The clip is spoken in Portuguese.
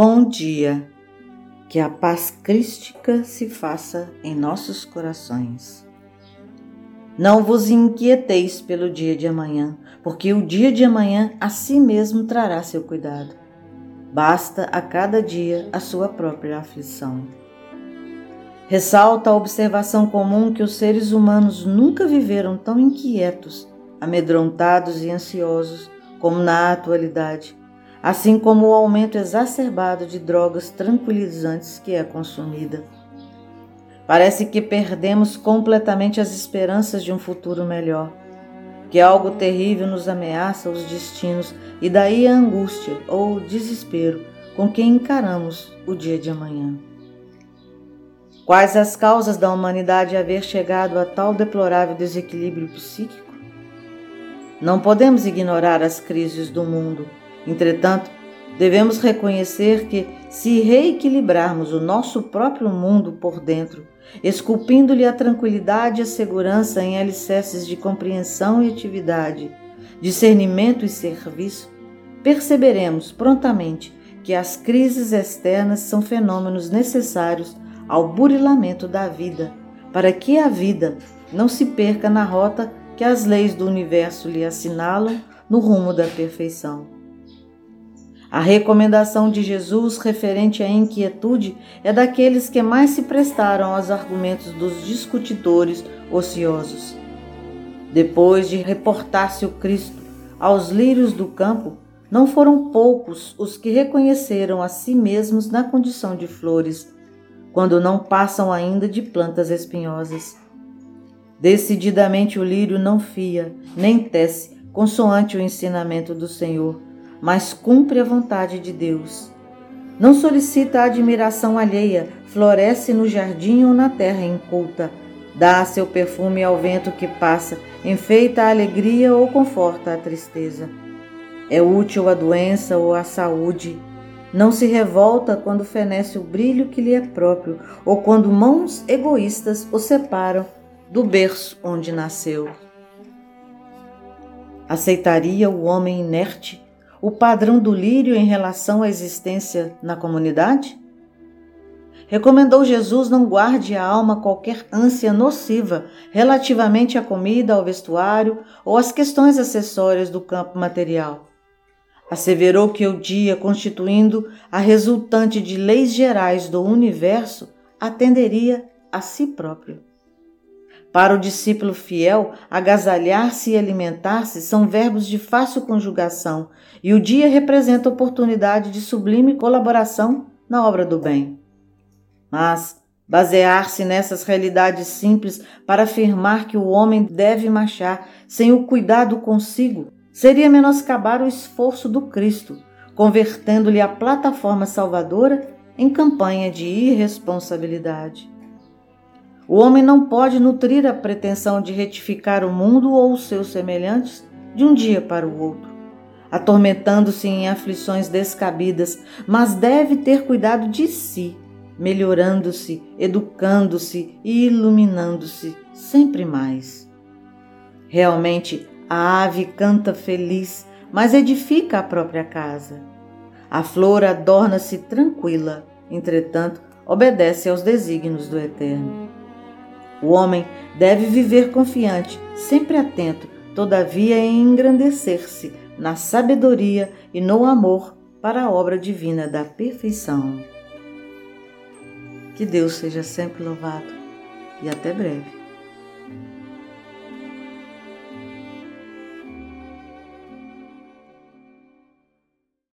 Bom dia, que a paz crística se faça em nossos corações. Não vos inquieteis pelo dia de amanhã, porque o dia de amanhã a si mesmo trará seu cuidado. Basta a cada dia a sua própria aflição. Ressalta a observação comum que os seres humanos nunca viveram tão inquietos, amedrontados e ansiosos como na atualidade assim como o aumento exacerbado de drogas tranquilizantes que é consumida. Parece que perdemos completamente as esperanças de um futuro melhor, que algo terrível nos ameaça os destinos e daí a angústia ou o desespero com que encaramos o dia de amanhã. Quais as causas da humanidade haver chegado a tal deplorável desequilíbrio psíquico? Não podemos ignorar as crises do mundo Entretanto, devemos reconhecer que, se reequilibrarmos o nosso próprio mundo por dentro, esculpindo-lhe a tranquilidade e a segurança em alicerces de compreensão e atividade, discernimento e serviço, perceberemos prontamente que as crises externas são fenômenos necessários ao burilamento da vida, para que a vida não se perca na rota que as leis do universo lhe assinalam no rumo da perfeição. A recomendação de Jesus referente à inquietude é daqueles que mais se prestaram aos argumentos dos discutidores ociosos. Depois de reportar-se o Cristo aos lírios do campo, não foram poucos os que reconheceram a si mesmos na condição de flores, quando não passam ainda de plantas espinhosas. Decididamente o lírio não fia, nem tece, consoante o ensinamento do Senhor mas cumpre a vontade de Deus. Não solicita a admiração alheia, floresce no jardim ou na terra inculta, dá seu perfume ao vento que passa, enfeita a alegria ou conforta a tristeza. É útil à doença ou à saúde. Não se revolta quando fenece o brilho que lhe é próprio, ou quando mãos egoístas o separam do berço onde nasceu. Aceitaria o homem inerte o padrão do lírio em relação à existência na comunidade? Recomendou Jesus não guarde a alma qualquer ânsia nociva relativamente à comida, ao vestuário ou às questões acessórias do campo material. Asseverou que o dia, constituindo a resultante de leis gerais do universo, atenderia a si próprio. Para o discípulo fiel, agasalhar-se e alimentar-se são verbos de fácil conjugação, e o dia representa oportunidade de sublime colaboração na obra do bem. Mas basear-se nessas realidades simples para afirmar que o homem deve marchar sem o cuidado consigo seria menoscabar o esforço do Cristo, convertendo-lhe a plataforma salvadora em campanha de irresponsabilidade. O homem não pode nutrir a pretensão de retificar o mundo ou os seus semelhantes de um dia para o outro, atormentando-se em aflições descabidas, mas deve ter cuidado de si, melhorando-se, educando-se e iluminando-se sempre mais. Realmente, a ave canta feliz, mas edifica a própria casa. A flor adorna-se tranquila, entretanto, obedece aos desígnios do Eterno. O homem deve viver confiante, sempre atento, todavia em engrandecer-se na sabedoria e no amor para a obra divina da perfeição. Que Deus seja sempre louvado e até breve.